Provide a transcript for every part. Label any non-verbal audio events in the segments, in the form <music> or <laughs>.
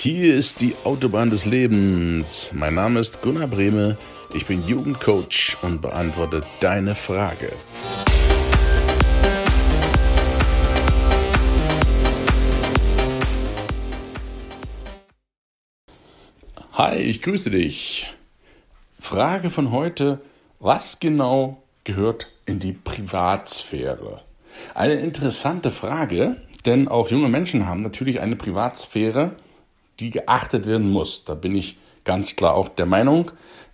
Hier ist die Autobahn des Lebens. Mein Name ist Gunnar Brehme. Ich bin Jugendcoach und beantworte deine Frage. Hi, ich grüße dich. Frage von heute. Was genau gehört in die Privatsphäre? Eine interessante Frage, denn auch junge Menschen haben natürlich eine Privatsphäre, die geachtet werden muss. Da bin ich ganz klar auch der Meinung.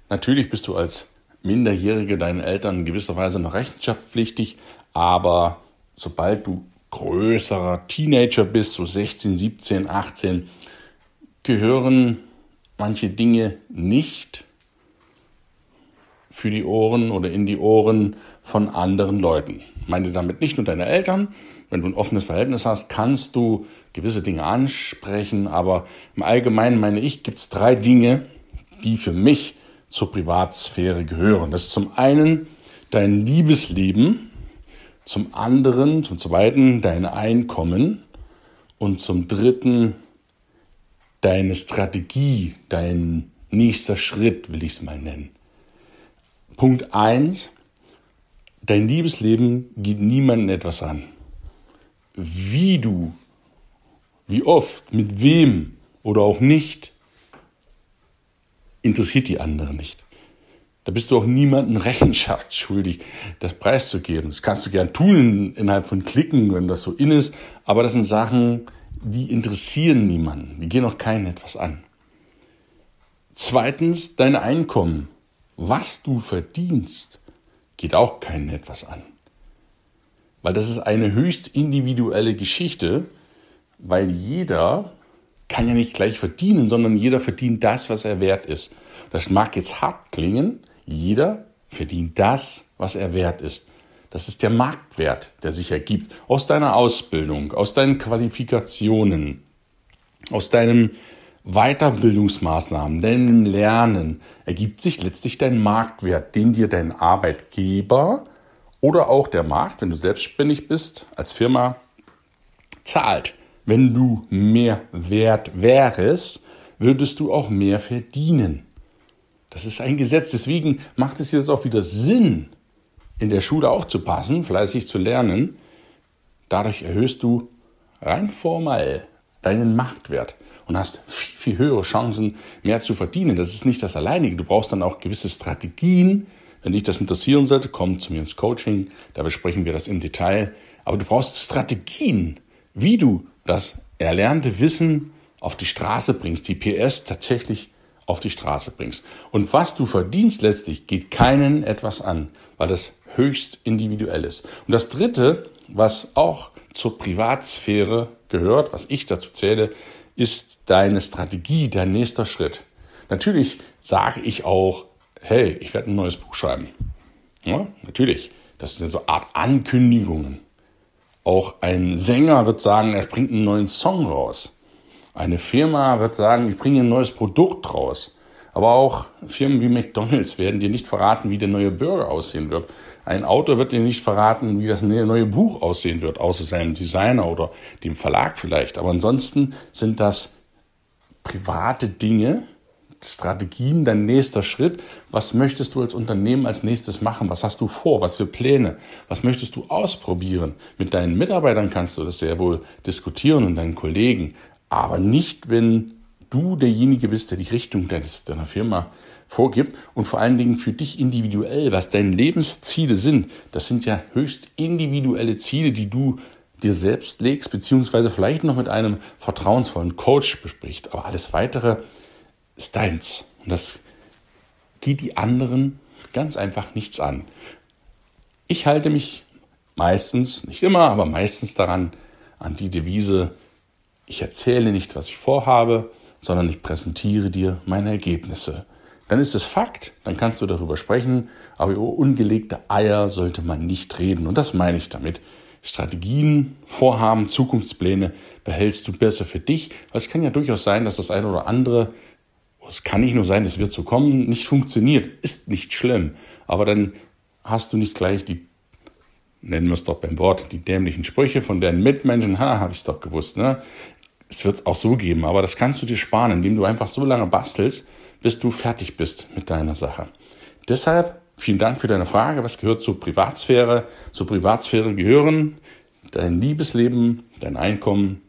Natürlich bist du als Minderjährige deinen Eltern in gewisser Weise noch rechenschaftspflichtig, aber sobald du größerer Teenager bist, so 16, 17, 18, gehören manche Dinge nicht für die Ohren oder in die Ohren von anderen Leuten. Ich meine damit nicht nur deine Eltern. Wenn du ein offenes Verhältnis hast, kannst du gewisse Dinge ansprechen. Aber im Allgemeinen meine ich, gibt es drei Dinge, die für mich zur Privatsphäre gehören. Das ist zum einen dein Liebesleben, zum anderen, zum zweiten dein Einkommen und zum dritten deine Strategie, dein nächster Schritt, will ich es mal nennen. Punkt eins: Dein Liebesleben geht niemandem etwas an. Wie du, wie oft, mit wem oder auch nicht, interessiert die anderen nicht. Da bist du auch niemandem <laughs> Rechenschaft schuldig, das preiszugeben. Das kannst du gern tun innerhalb von Klicken, wenn das so in ist, aber das sind Sachen, die interessieren niemanden, die gehen auch keinen etwas an. Zweitens, dein Einkommen. Was du verdienst, geht auch keinen etwas an. Weil das ist eine höchst individuelle Geschichte, weil jeder kann ja nicht gleich verdienen, sondern jeder verdient das, was er wert ist. Das mag jetzt hart klingen, jeder verdient das, was er wert ist. Das ist der Marktwert, der sich ergibt aus deiner Ausbildung, aus deinen Qualifikationen, aus deinen Weiterbildungsmaßnahmen, deinem Lernen ergibt sich letztlich dein Marktwert, den dir dein Arbeitgeber oder auch der Markt, wenn du selbstständig bist, als Firma zahlt. Wenn du mehr wert wärst, würdest du auch mehr verdienen. Das ist ein Gesetz. Deswegen macht es jetzt auch wieder Sinn, in der Schule aufzupassen, fleißig zu lernen, dadurch erhöhst du rein formal deinen Marktwert und hast viel, viel höhere Chancen, mehr zu verdienen. Das ist nicht das Alleinige. Du brauchst dann auch gewisse Strategien. Wenn dich das interessieren sollte, komm zu mir ins Coaching. Da besprechen wir das im Detail. Aber du brauchst Strategien, wie du das erlernte Wissen auf die Straße bringst, die PS tatsächlich auf die Straße bringst. Und was du verdienst letztlich, geht keinen etwas an, weil das höchst individuell ist. Und das Dritte, was auch zur Privatsphäre gehört, was ich dazu zähle, ist deine Strategie, dein nächster Schritt. Natürlich sage ich auch, hey, ich werde ein neues Buch schreiben. Ja, natürlich. Das sind so Art Ankündigungen. Auch ein Sänger wird sagen, er bringt einen neuen Song raus. Eine Firma wird sagen, ich bringe ein neues Produkt raus. Aber auch Firmen wie McDonald's werden dir nicht verraten, wie der neue Burger aussehen wird. Ein Autor wird dir nicht verraten, wie das neue Buch aussehen wird, außer seinem Designer oder dem Verlag vielleicht. Aber ansonsten sind das private Dinge, Strategien, dein nächster Schritt. Was möchtest du als Unternehmen als nächstes machen? Was hast du vor? Was für Pläne? Was möchtest du ausprobieren? Mit deinen Mitarbeitern kannst du das sehr wohl diskutieren und deinen Kollegen. Aber nicht, wenn du derjenige bist, der die Richtung deiner Firma vorgibt und vor allen Dingen für dich individuell, was deine Lebensziele sind. Das sind ja höchst individuelle Ziele, die du dir selbst legst, beziehungsweise vielleicht noch mit einem vertrauensvollen Coach bespricht. Aber alles weitere ist deins. Und das geht die anderen ganz einfach nichts an. Ich halte mich meistens, nicht immer, aber meistens daran, an die Devise, ich erzähle nicht, was ich vorhabe, sondern ich präsentiere dir meine Ergebnisse. Dann ist es Fakt, dann kannst du darüber sprechen, aber über ungelegte Eier sollte man nicht reden. Und das meine ich damit. Strategien, Vorhaben, Zukunftspläne behältst du besser für dich. Weil es kann ja durchaus sein, dass das eine oder andere, es kann nicht nur sein, es wird so kommen, nicht funktioniert. Ist nicht schlimm. Aber dann hast du nicht gleich die, nennen wir es doch beim Wort, die dämlichen Sprüche von deinen Mitmenschen. Ha, habe ich es doch gewusst, ne? es wird auch so geben, aber das kannst du dir sparen, indem du einfach so lange bastelst, bis du fertig bist mit deiner Sache. Deshalb vielen Dank für deine Frage. Was gehört zur Privatsphäre? Zur Privatsphäre gehören dein Liebesleben, dein Einkommen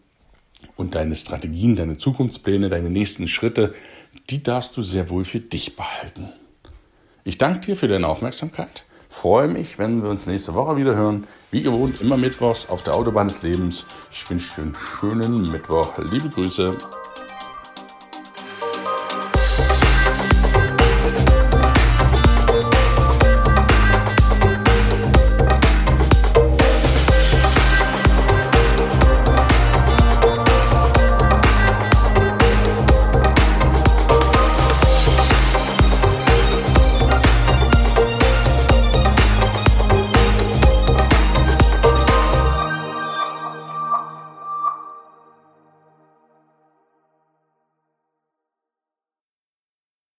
und deine Strategien, deine Zukunftspläne, deine nächsten Schritte. Die darfst du sehr wohl für dich behalten. Ich danke dir für deine Aufmerksamkeit. Freue mich, wenn wir uns nächste Woche wieder hören. Wie gewohnt, immer mittwochs auf der Autobahn des Lebens. Ich wünsche dir einen schönen Mittwoch. Liebe Grüße.